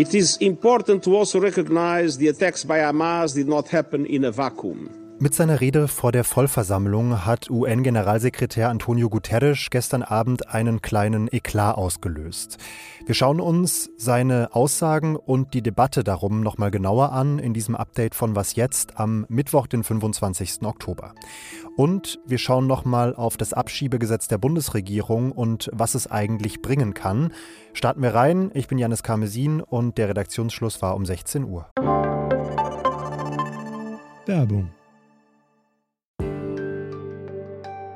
It is important to also recognize the attacks by Hamas did not happen in a vacuum. Mit seiner Rede vor der Vollversammlung hat UN-Generalsekretär Antonio Guterres gestern Abend einen kleinen Eklat ausgelöst. Wir schauen uns seine Aussagen und die Debatte darum nochmal genauer an in diesem Update von Was jetzt am Mittwoch, den 25. Oktober. Und wir schauen nochmal auf das Abschiebegesetz der Bundesregierung und was es eigentlich bringen kann. Starten wir rein. Ich bin Janis Karmesin und der Redaktionsschluss war um 16 Uhr. Werbung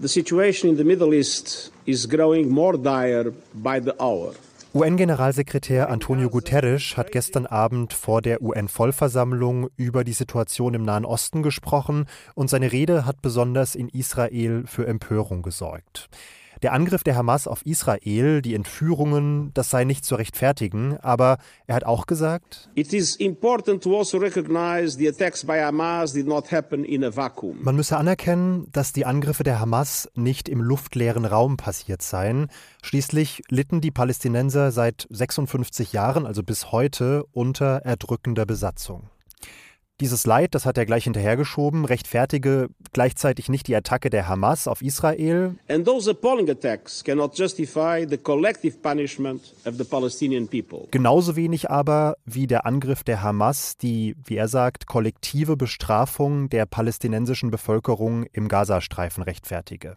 the situation in the Middle East is growing more dire by the hour. UN-Generalsekretär Antonio Guterres hat gestern Abend vor der UN-Vollversammlung über die Situation im Nahen Osten gesprochen und seine Rede hat besonders in Israel für Empörung gesorgt. Der Angriff der Hamas auf Israel, die Entführungen, das sei nicht zu rechtfertigen, aber er hat auch gesagt, also Man müsse anerkennen, dass die Angriffe der Hamas nicht im luftleeren Raum passiert seien. Schließlich litten die Palästinenser seit 56 Jahren, also bis heute, unter erdrückender Besatzung. Dieses Leid, das hat er gleich hinterhergeschoben, rechtfertige gleichzeitig nicht die Attacke der Hamas auf Israel. And those appalling attacks cannot justify the collective punishment of the Palestinian people. Genauso wenig aber wie der Angriff der Hamas die, wie er sagt, kollektive Bestrafung der palästinensischen Bevölkerung im Gazastreifen rechtfertige.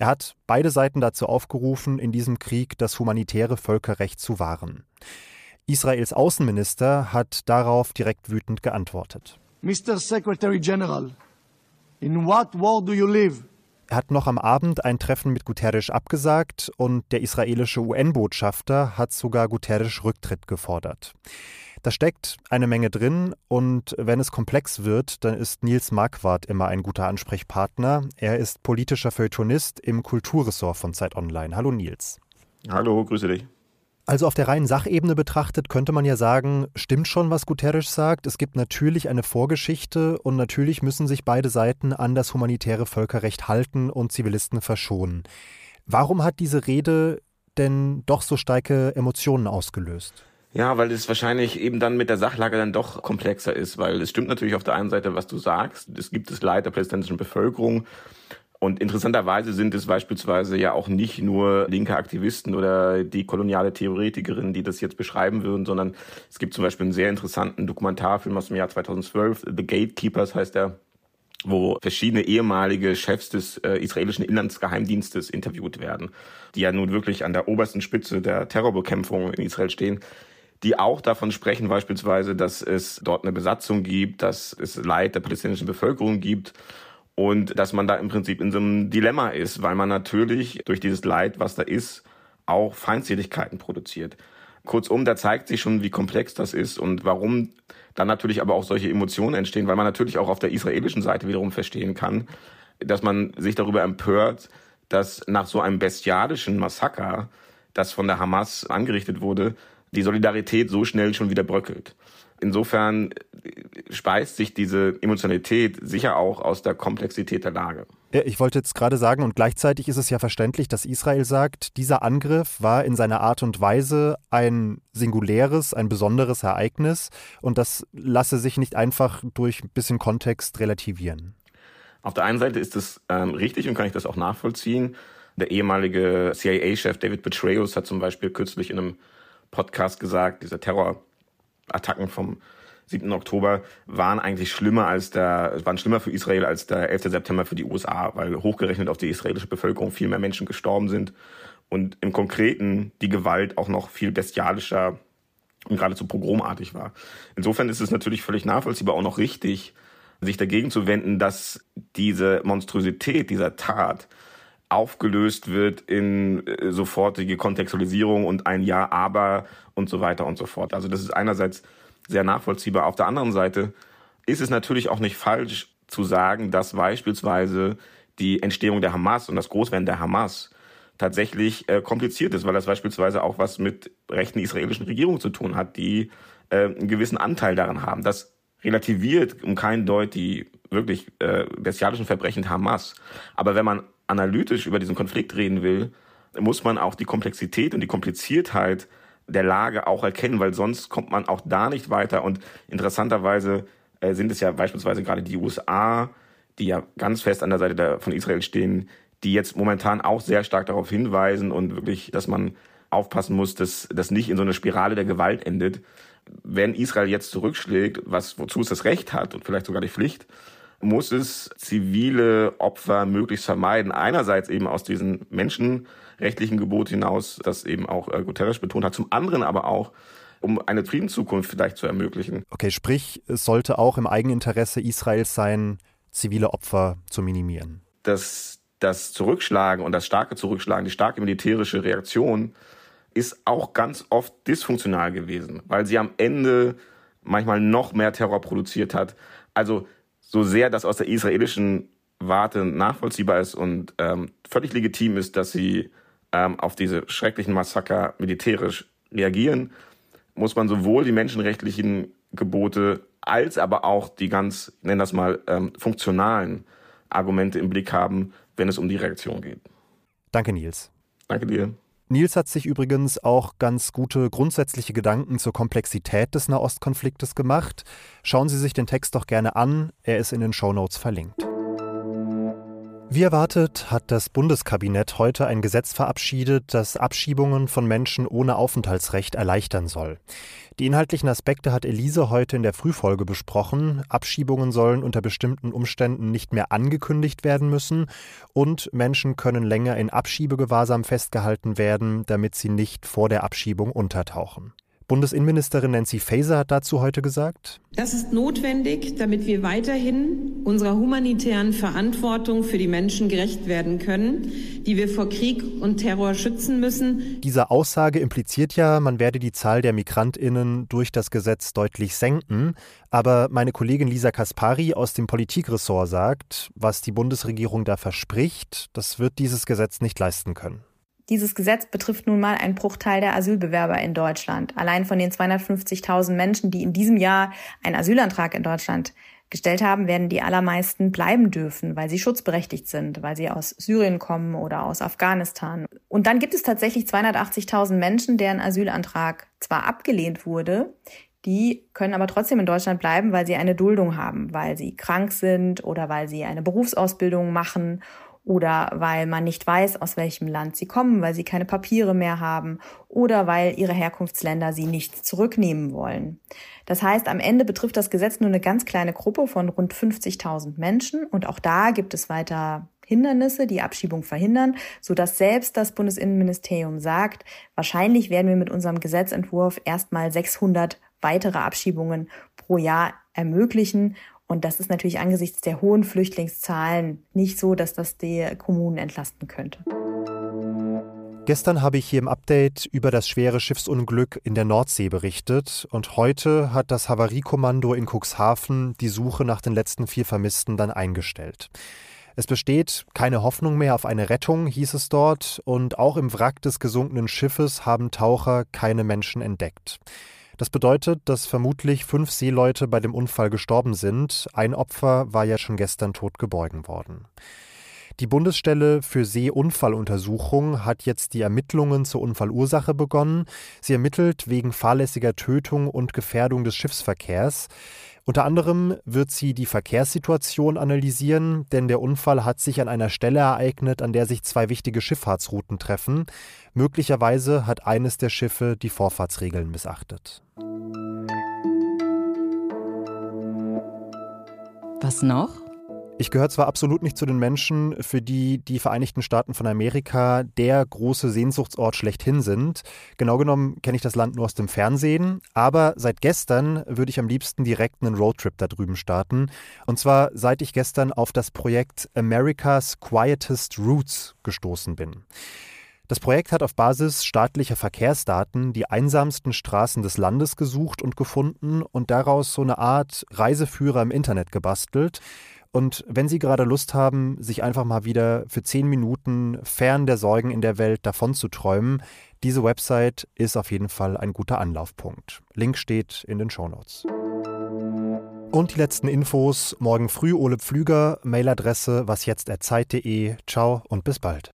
Er hat beide Seiten dazu aufgerufen, in diesem Krieg das humanitäre Völkerrecht zu wahren. Israels Außenminister hat darauf direkt wütend geantwortet. Mr. Secretary General, in what world do you live? Er hat noch am Abend ein Treffen mit Guterres abgesagt und der israelische UN-Botschafter hat sogar Guterres Rücktritt gefordert. Da steckt eine Menge drin und wenn es komplex wird, dann ist Nils Marquardt immer ein guter Ansprechpartner. Er ist politischer Feuilletonist im Kulturressort von Zeit Online. Hallo Nils. Hallo, grüße dich. Also auf der reinen Sachebene betrachtet könnte man ja sagen, stimmt schon, was Guterres sagt. Es gibt natürlich eine Vorgeschichte und natürlich müssen sich beide Seiten an das humanitäre Völkerrecht halten und Zivilisten verschonen. Warum hat diese Rede denn doch so starke Emotionen ausgelöst? Ja, weil es wahrscheinlich eben dann mit der Sachlage dann doch komplexer ist, weil es stimmt natürlich auf der einen Seite, was du sagst. Es gibt das Leid der palästinensischen Bevölkerung. Und interessanterweise sind es beispielsweise ja auch nicht nur linke Aktivisten oder die koloniale Theoretikerinnen, die das jetzt beschreiben würden, sondern es gibt zum Beispiel einen sehr interessanten Dokumentarfilm aus dem Jahr 2012, The Gatekeepers heißt er, wo verschiedene ehemalige Chefs des äh, israelischen Inlandsgeheimdienstes interviewt werden, die ja nun wirklich an der obersten Spitze der Terrorbekämpfung in Israel stehen die auch davon sprechen beispielsweise, dass es dort eine Besatzung gibt, dass es Leid der palästinensischen Bevölkerung gibt und dass man da im Prinzip in so einem Dilemma ist, weil man natürlich durch dieses Leid, was da ist, auch Feindseligkeiten produziert. Kurzum, da zeigt sich schon, wie komplex das ist und warum dann natürlich aber auch solche Emotionen entstehen, weil man natürlich auch auf der israelischen Seite wiederum verstehen kann, dass man sich darüber empört, dass nach so einem bestialischen Massaker, das von der Hamas angerichtet wurde, die Solidarität so schnell schon wieder bröckelt. Insofern speist sich diese Emotionalität sicher auch aus der Komplexität der Lage. Ich wollte jetzt gerade sagen, und gleichzeitig ist es ja verständlich, dass Israel sagt, dieser Angriff war in seiner Art und Weise ein singuläres, ein besonderes Ereignis und das lasse sich nicht einfach durch ein bisschen Kontext relativieren. Auf der einen Seite ist es ähm, richtig und kann ich das auch nachvollziehen. Der ehemalige CIA-Chef David Petraeus hat zum Beispiel kürzlich in einem Podcast gesagt, dieser Terror Attacken vom 7. Oktober waren eigentlich schlimmer als der, waren schlimmer für Israel als der 11. September für die USA, weil hochgerechnet auf die israelische Bevölkerung viel mehr Menschen gestorben sind und im Konkreten die Gewalt auch noch viel bestialischer und geradezu pogromartig war. Insofern ist es natürlich völlig nachvollziehbar, auch noch richtig, sich dagegen zu wenden, dass diese Monstrosität dieser Tat aufgelöst wird in äh, sofortige Kontextualisierung und ein Ja, aber und so weiter und so fort. Also das ist einerseits sehr nachvollziehbar. Auf der anderen Seite ist es natürlich auch nicht falsch zu sagen, dass beispielsweise die Entstehung der Hamas und das Großwerden der Hamas tatsächlich äh, kompliziert ist, weil das beispielsweise auch was mit rechten israelischen Regierungen zu tun hat, die äh, einen gewissen Anteil daran haben. Das relativiert um keinen Deut die wirklich äh, bestialischen Verbrechen Hamas. Aber wenn man analytisch über diesen Konflikt reden will, muss man auch die Komplexität und die Kompliziertheit der Lage auch erkennen, weil sonst kommt man auch da nicht weiter. Und interessanterweise äh, sind es ja beispielsweise gerade die USA, die ja ganz fest an der Seite von Israel stehen, die jetzt momentan auch sehr stark darauf hinweisen und wirklich, dass man aufpassen muss, dass das nicht in so eine Spirale der Gewalt endet. Wenn Israel jetzt zurückschlägt, was wozu es das Recht hat und vielleicht sogar die Pflicht, muss es zivile Opfer möglichst vermeiden. Einerseits eben aus diesen menschenrechtlichen Gebot hinaus, das eben auch äh, Guterres betont hat, zum anderen aber auch, um eine Friedenszukunft vielleicht zu ermöglichen. Okay, sprich, es sollte auch im Eigeninteresse Israels sein, zivile Opfer zu minimieren. Das, das Zurückschlagen und das starke Zurückschlagen, die starke militärische Reaktion ist auch ganz oft dysfunktional gewesen, weil sie am Ende manchmal noch mehr Terror produziert hat. Also so sehr das aus der israelischen Warte nachvollziehbar ist und ähm, völlig legitim ist, dass sie ähm, auf diese schrecklichen Massaker militärisch reagieren, muss man sowohl die menschenrechtlichen Gebote als aber auch die ganz, ich nenne das mal, ähm, funktionalen Argumente im Blick haben, wenn es um die Reaktion geht. Danke, Nils. Danke dir. Nils hat sich übrigens auch ganz gute grundsätzliche Gedanken zur Komplexität des Nahostkonfliktes gemacht. Schauen Sie sich den Text doch gerne an, er ist in den Shownotes verlinkt. Wie erwartet hat das Bundeskabinett heute ein Gesetz verabschiedet, das Abschiebungen von Menschen ohne Aufenthaltsrecht erleichtern soll. Die inhaltlichen Aspekte hat Elise heute in der Frühfolge besprochen. Abschiebungen sollen unter bestimmten Umständen nicht mehr angekündigt werden müssen und Menschen können länger in Abschiebegewahrsam festgehalten werden, damit sie nicht vor der Abschiebung untertauchen. Bundesinnenministerin Nancy Faeser hat dazu heute gesagt, das ist notwendig, damit wir weiterhin unserer humanitären Verantwortung für die Menschen gerecht werden können, die wir vor Krieg und Terror schützen müssen. Diese Aussage impliziert ja, man werde die Zahl der Migrantinnen durch das Gesetz deutlich senken. Aber meine Kollegin Lisa Kaspari aus dem Politikressort sagt, was die Bundesregierung da verspricht, das wird dieses Gesetz nicht leisten können. Dieses Gesetz betrifft nun mal einen Bruchteil der Asylbewerber in Deutschland. Allein von den 250.000 Menschen, die in diesem Jahr einen Asylantrag in Deutschland gestellt haben, werden die allermeisten bleiben dürfen, weil sie schutzberechtigt sind, weil sie aus Syrien kommen oder aus Afghanistan. Und dann gibt es tatsächlich 280.000 Menschen, deren Asylantrag zwar abgelehnt wurde, die können aber trotzdem in Deutschland bleiben, weil sie eine Duldung haben, weil sie krank sind oder weil sie eine Berufsausbildung machen oder weil man nicht weiß, aus welchem Land sie kommen, weil sie keine Papiere mehr haben. Oder weil ihre Herkunftsländer sie nicht zurücknehmen wollen. Das heißt, am Ende betrifft das Gesetz nur eine ganz kleine Gruppe von rund 50.000 Menschen. Und auch da gibt es weiter Hindernisse, die Abschiebung verhindern, so dass selbst das Bundesinnenministerium sagt, wahrscheinlich werden wir mit unserem Gesetzentwurf erstmal 600 weitere Abschiebungen pro Jahr ermöglichen und das ist natürlich angesichts der hohen Flüchtlingszahlen nicht so, dass das die Kommunen entlasten könnte. Gestern habe ich hier im Update über das schwere Schiffsunglück in der Nordsee berichtet und heute hat das Havariekommando in Cuxhaven die Suche nach den letzten vier Vermissten dann eingestellt. Es besteht keine Hoffnung mehr auf eine Rettung, hieß es dort, und auch im Wrack des gesunkenen Schiffes haben Taucher keine Menschen entdeckt. Das bedeutet, dass vermutlich fünf Seeleute bei dem Unfall gestorben sind. Ein Opfer war ja schon gestern tot geborgen worden. Die Bundesstelle für Seeunfalluntersuchung hat jetzt die Ermittlungen zur Unfallursache begonnen. Sie ermittelt wegen fahrlässiger Tötung und Gefährdung des Schiffsverkehrs. Unter anderem wird sie die Verkehrssituation analysieren, denn der Unfall hat sich an einer Stelle ereignet, an der sich zwei wichtige Schifffahrtsrouten treffen. Möglicherweise hat eines der Schiffe die Vorfahrtsregeln missachtet. Was noch? Ich gehöre zwar absolut nicht zu den Menschen, für die die Vereinigten Staaten von Amerika der große Sehnsuchtsort schlechthin sind. Genau genommen kenne ich das Land nur aus dem Fernsehen, aber seit gestern würde ich am liebsten direkt einen Roadtrip da drüben starten. Und zwar seit ich gestern auf das Projekt America's Quietest Routes gestoßen bin. Das Projekt hat auf Basis staatlicher Verkehrsdaten die einsamsten Straßen des Landes gesucht und gefunden und daraus so eine Art Reiseführer im Internet gebastelt. Und wenn Sie gerade Lust haben, sich einfach mal wieder für zehn Minuten fern der Sorgen in der Welt davon zu träumen, diese Website ist auf jeden Fall ein guter Anlaufpunkt. Link steht in den Shownotes. Und die letzten Infos morgen früh Ole Pflüger, Mailadresse wasjetzterzeit.de. Ciao und bis bald.